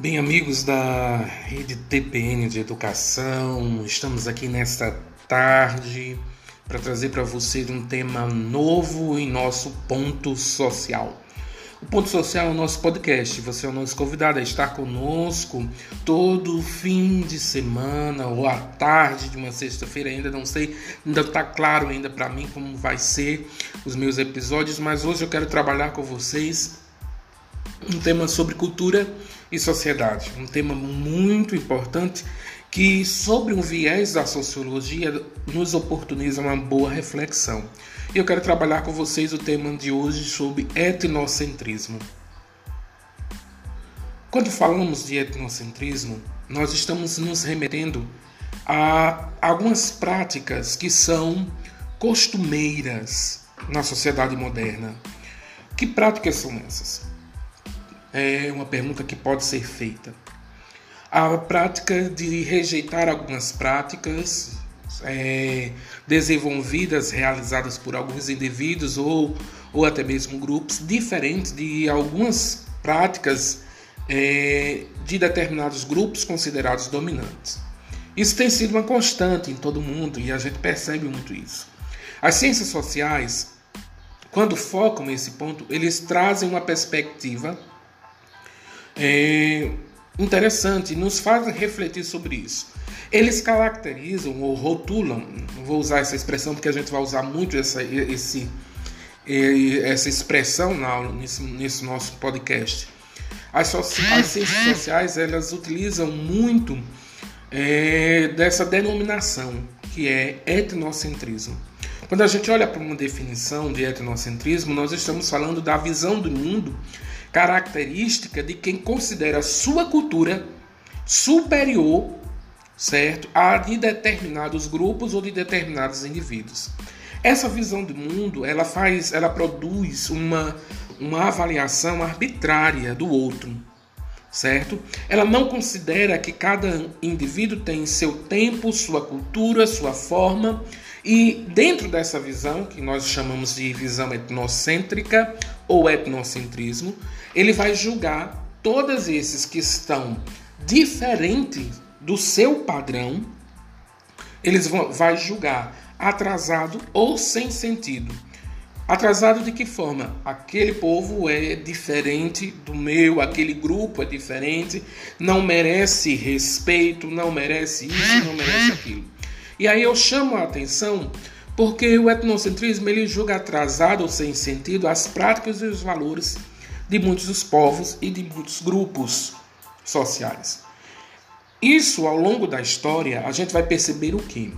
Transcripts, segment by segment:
Bem, amigos da rede TPN de Educação, estamos aqui nesta tarde para trazer para vocês um tema novo em nosso ponto social. O Ponto Social é o nosso podcast. Você é o nosso convidado a estar conosco todo fim de semana ou à tarde de uma sexta-feira. Ainda não sei, ainda está claro ainda para mim como vai ser os meus episódios, mas hoje eu quero trabalhar com vocês um tema sobre cultura e sociedade, um tema muito importante que, sobre um viés da sociologia, nos oportuniza uma boa reflexão. E eu quero trabalhar com vocês o tema de hoje sobre etnocentrismo. Quando falamos de etnocentrismo, nós estamos nos remetendo a algumas práticas que são costumeiras na sociedade moderna. Que práticas são essas? É uma pergunta que pode ser feita. A prática de rejeitar algumas práticas é, desenvolvidas, realizadas por alguns indivíduos ou, ou até mesmo grupos, diferentes de algumas práticas é, de determinados grupos considerados dominantes. Isso tem sido uma constante em todo mundo e a gente percebe muito isso. As ciências sociais, quando focam nesse ponto, eles trazem uma perspectiva é interessante, nos fazem refletir sobre isso. Eles caracterizam ou rotulam, vou usar essa expressão porque a gente vai usar muito essa, esse, essa expressão na, nesse, nesse nosso podcast. As, as ciências sociais elas utilizam muito é, dessa denominação que é etnocentrismo. Quando a gente olha para uma definição de etnocentrismo, nós estamos falando da visão do mundo característica de quem considera sua cultura superior, certo, a de determinados grupos ou de determinados indivíduos. Essa visão do mundo, ela faz, ela produz uma uma avaliação arbitrária do outro, certo? Ela não considera que cada indivíduo tem seu tempo, sua cultura, sua forma, e dentro dessa visão, que nós chamamos de visão etnocêntrica ou etnocentrismo, ele vai julgar todos esses que estão diferentes do seu padrão, eles vão vai julgar atrasado ou sem sentido. Atrasado de que forma? Aquele povo é diferente do meu, aquele grupo é diferente, não merece respeito, não merece isso, não merece aquilo. E aí eu chamo a atenção porque o etnocentrismo ele julga atrasado ou sem sentido as práticas e os valores de muitos dos povos e de muitos grupos sociais. Isso, ao longo da história, a gente vai perceber o quê?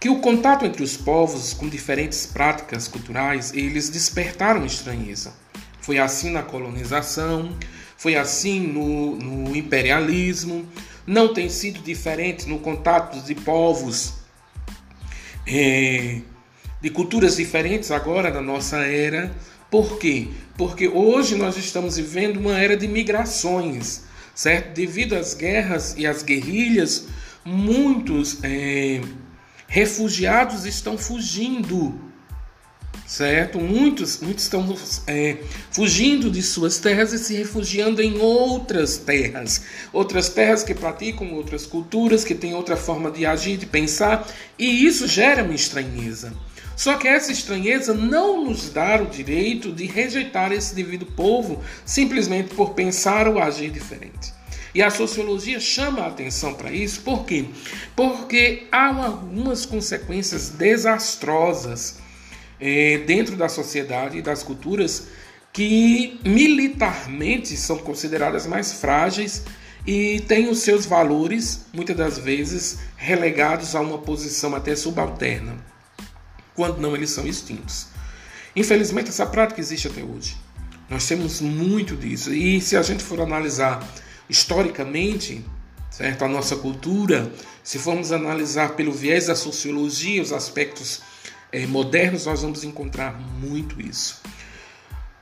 Que o contato entre os povos com diferentes práticas culturais, eles despertaram estranheza. Foi assim na colonização, foi assim no, no imperialismo, não tem sido diferente no contato de povos é, de culturas diferentes agora na nossa era, por quê? Porque hoje nós estamos vivendo uma era de migrações, certo? Devido às guerras e às guerrilhas, muitos é, refugiados estão fugindo, certo? Muitos, muitos estão é, fugindo de suas terras e se refugiando em outras terras, outras terras que praticam outras culturas, que têm outra forma de agir, de pensar, e isso gera uma estranheza. Só que essa estranheza não nos dá o direito de rejeitar esse devido povo simplesmente por pensar ou agir diferente. E a sociologia chama a atenção para isso, por quê? Porque há algumas consequências desastrosas eh, dentro da sociedade e das culturas que militarmente são consideradas mais frágeis e têm os seus valores, muitas das vezes, relegados a uma posição até subalterna quando não eles são extintos. Infelizmente, essa prática existe até hoje. Nós temos muito disso. E se a gente for analisar historicamente, certo, a nossa cultura, se formos analisar pelo viés da sociologia, os aspectos é, modernos, nós vamos encontrar muito isso.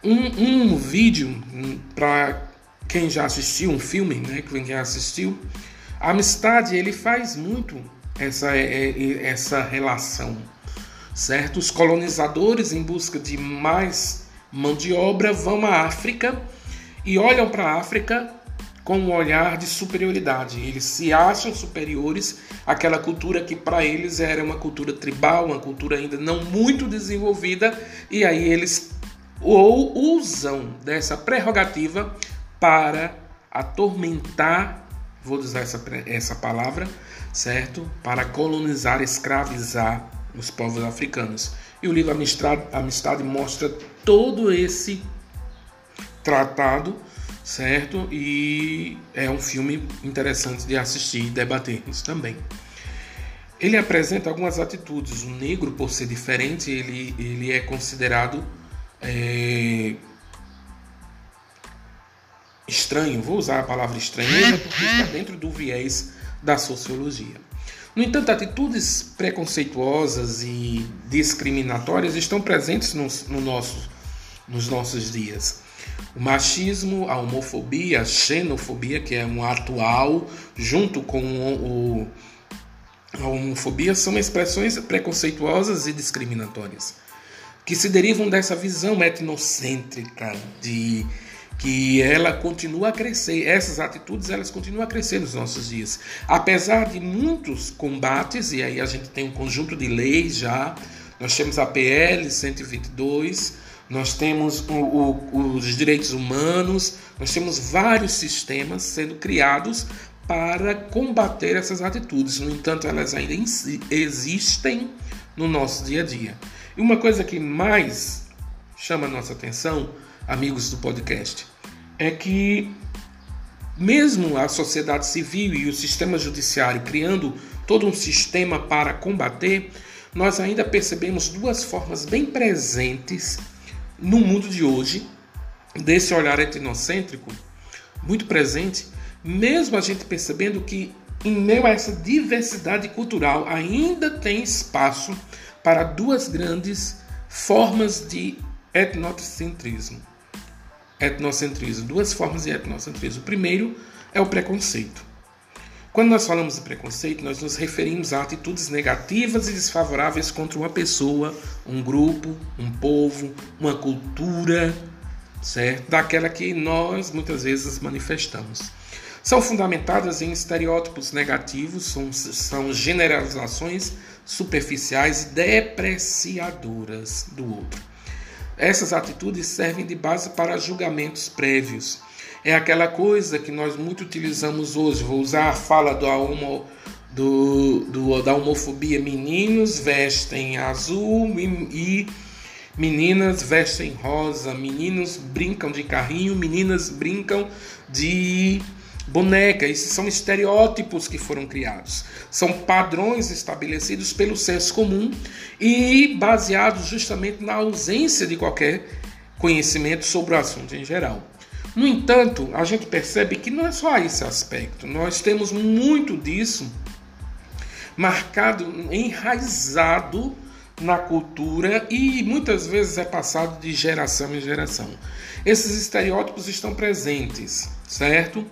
Um, um vídeo para quem já assistiu um filme, né, quem já assistiu, a amistade ele faz muito essa, é, é, essa relação certo? Os colonizadores, em busca de mais mão de obra, vão à África e olham para a África com um olhar de superioridade. Eles se acham superiores àquela cultura que para eles era uma cultura tribal, uma cultura ainda não muito desenvolvida, e aí eles ou usam dessa prerrogativa para atormentar, vou usar essa, essa palavra, certo? Para colonizar, escravizar os povos africanos. E o livro Amistade, Amistade mostra todo esse tratado, certo? E é um filme interessante de assistir e debater isso também. Ele apresenta algumas atitudes. O negro, por ser diferente, ele, ele é considerado é, estranho. Vou usar a palavra estranheza porque está dentro do viés da sociologia. No entanto, atitudes preconceituosas e discriminatórias estão presentes no, no nosso, nos nossos dias. O machismo, a homofobia, a xenofobia, que é um atual, junto com o, a homofobia, são expressões preconceituosas e discriminatórias, que se derivam dessa visão etnocêntrica de que ela continua a crescer. Essas atitudes elas continuam a crescer nos nossos dias. Apesar de muitos combates, e aí a gente tem um conjunto de leis já, nós temos a PL 122, nós temos o, o, os direitos humanos, nós temos vários sistemas sendo criados para combater essas atitudes. No entanto, elas ainda existem no nosso dia a dia. E uma coisa que mais chama a nossa atenção, amigos do podcast, é que mesmo a sociedade civil e o sistema judiciário criando todo um sistema para combater, nós ainda percebemos duas formas bem presentes no mundo de hoje desse olhar etnocêntrico, muito presente, mesmo a gente percebendo que em meio a essa diversidade cultural ainda tem espaço para duas grandes formas de etnocentrismo etnocentrismo, duas formas de etnocentrismo. O primeiro é o preconceito. Quando nós falamos de preconceito, nós nos referimos a atitudes negativas e desfavoráveis contra uma pessoa, um grupo, um povo, uma cultura, certo? Daquela que nós muitas vezes manifestamos. São fundamentadas em estereótipos negativos, são, são generalizações superficiais e depreciadoras do outro. Essas atitudes servem de base para julgamentos prévios. É aquela coisa que nós muito utilizamos hoje. Vou usar a fala do, homo, do, do da homofobia: meninos vestem azul e, e meninas vestem rosa, meninos brincam de carrinho, meninas brincam de boneca. Esses são estereótipos que foram criados. São padrões estabelecidos pelo senso comum e baseados justamente na ausência de qualquer conhecimento sobre o assunto em geral. No entanto, a gente percebe que não é só esse aspecto. Nós temos muito disso marcado, enraizado na cultura e muitas vezes é passado de geração em geração. Esses estereótipos estão presentes, certo?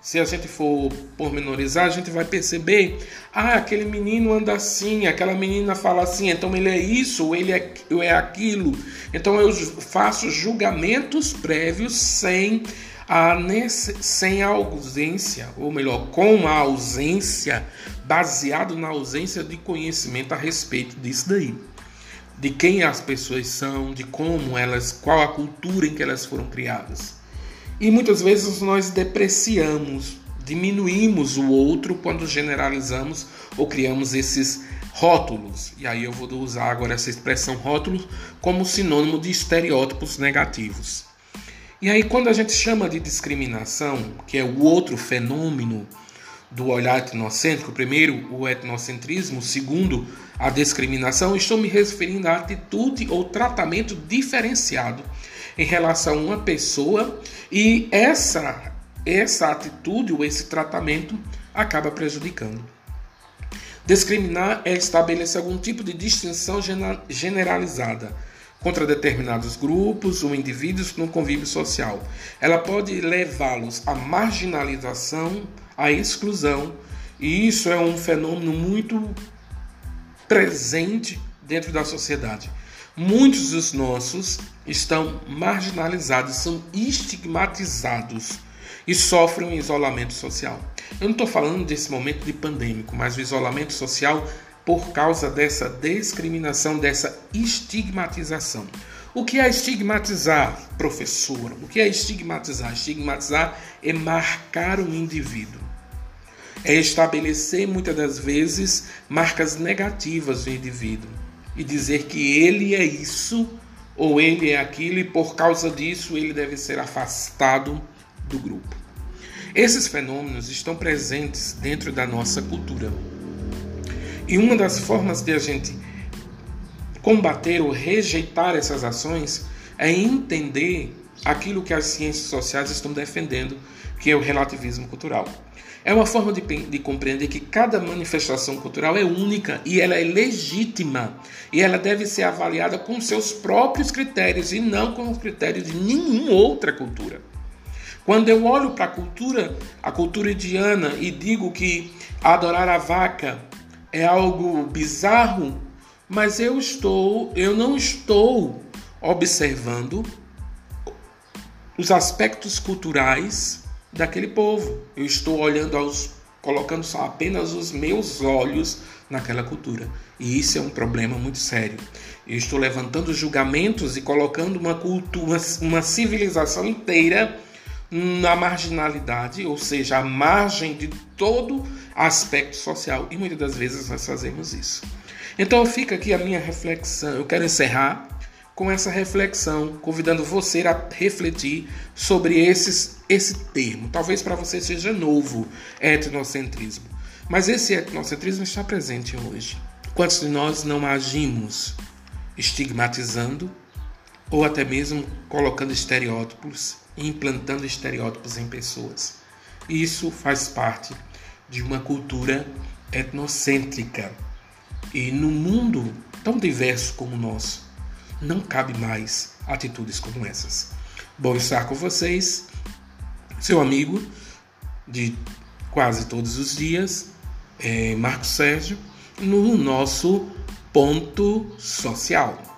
Se a gente for pormenorizar, a gente vai perceber: ah, aquele menino anda assim, aquela menina fala assim, então ele é isso, ele é, ou é aquilo. Então eu faço julgamentos prévios sem a, sem a ausência, ou melhor, com a ausência, baseado na ausência de conhecimento a respeito disso daí. De quem as pessoas são, de como elas, qual a cultura em que elas foram criadas. E muitas vezes nós depreciamos, diminuímos o outro quando generalizamos ou criamos esses rótulos. E aí eu vou usar agora essa expressão rótulos como sinônimo de estereótipos negativos. E aí quando a gente chama de discriminação, que é o outro fenômeno do olhar etnocêntrico, primeiro o etnocentrismo, segundo a discriminação, estou me referindo à atitude ou tratamento diferenciado em relação a uma pessoa e essa essa atitude ou esse tratamento acaba prejudicando. Discriminar é estabelecer algum tipo de distinção generalizada contra determinados grupos ou indivíduos no convívio social. Ela pode levá-los à marginalização, à exclusão, e isso é um fenômeno muito presente dentro da sociedade. Muitos dos nossos estão marginalizados, são estigmatizados. e sofrem um isolamento social. Eu não estou falando desse momento de pandêmico, mas o isolamento social por causa dessa discriminação, dessa estigmatização. O que é estigmatizar, professora? O que é estigmatizar? Estigmatizar é marcar um indivíduo. É estabelecer muitas das vezes marcas negativas do indivíduo e dizer que ele é isso ou ele é aquilo e por causa disso ele deve ser afastado do grupo. Esses fenômenos estão presentes dentro da nossa cultura. E uma das formas de a gente combater ou rejeitar essas ações é entender aquilo que as ciências sociais estão defendendo, que é o relativismo cultural. É uma forma de, de, compreender que cada manifestação cultural é única e ela é legítima e ela deve ser avaliada com seus próprios critérios e não com os critérios de nenhuma outra cultura. Quando eu olho para a cultura, a cultura indiana e digo que adorar a vaca é algo bizarro, mas eu estou, eu não estou observando os aspectos culturais daquele povo. Eu estou olhando aos colocando só apenas os meus olhos naquela cultura. E isso é um problema muito sério. Eu estou levantando julgamentos e colocando uma cultura, uma civilização inteira na marginalidade, ou seja, à margem de todo aspecto social. E muitas das vezes nós fazemos isso. Então fica aqui a minha reflexão. Eu quero encerrar com essa reflexão, convidando você a refletir sobre esses, esse termo. Talvez para você seja novo, etnocentrismo. Mas esse etnocentrismo está presente hoje. Quantos de nós não agimos estigmatizando ou até mesmo colocando estereótipos implantando estereótipos em pessoas. Isso faz parte de uma cultura etnocêntrica. E no mundo tão diverso como o nosso, não cabe mais atitudes como essas. Bom estar com vocês, seu amigo de quase todos os dias, é Marcos Sérgio, no nosso ponto social.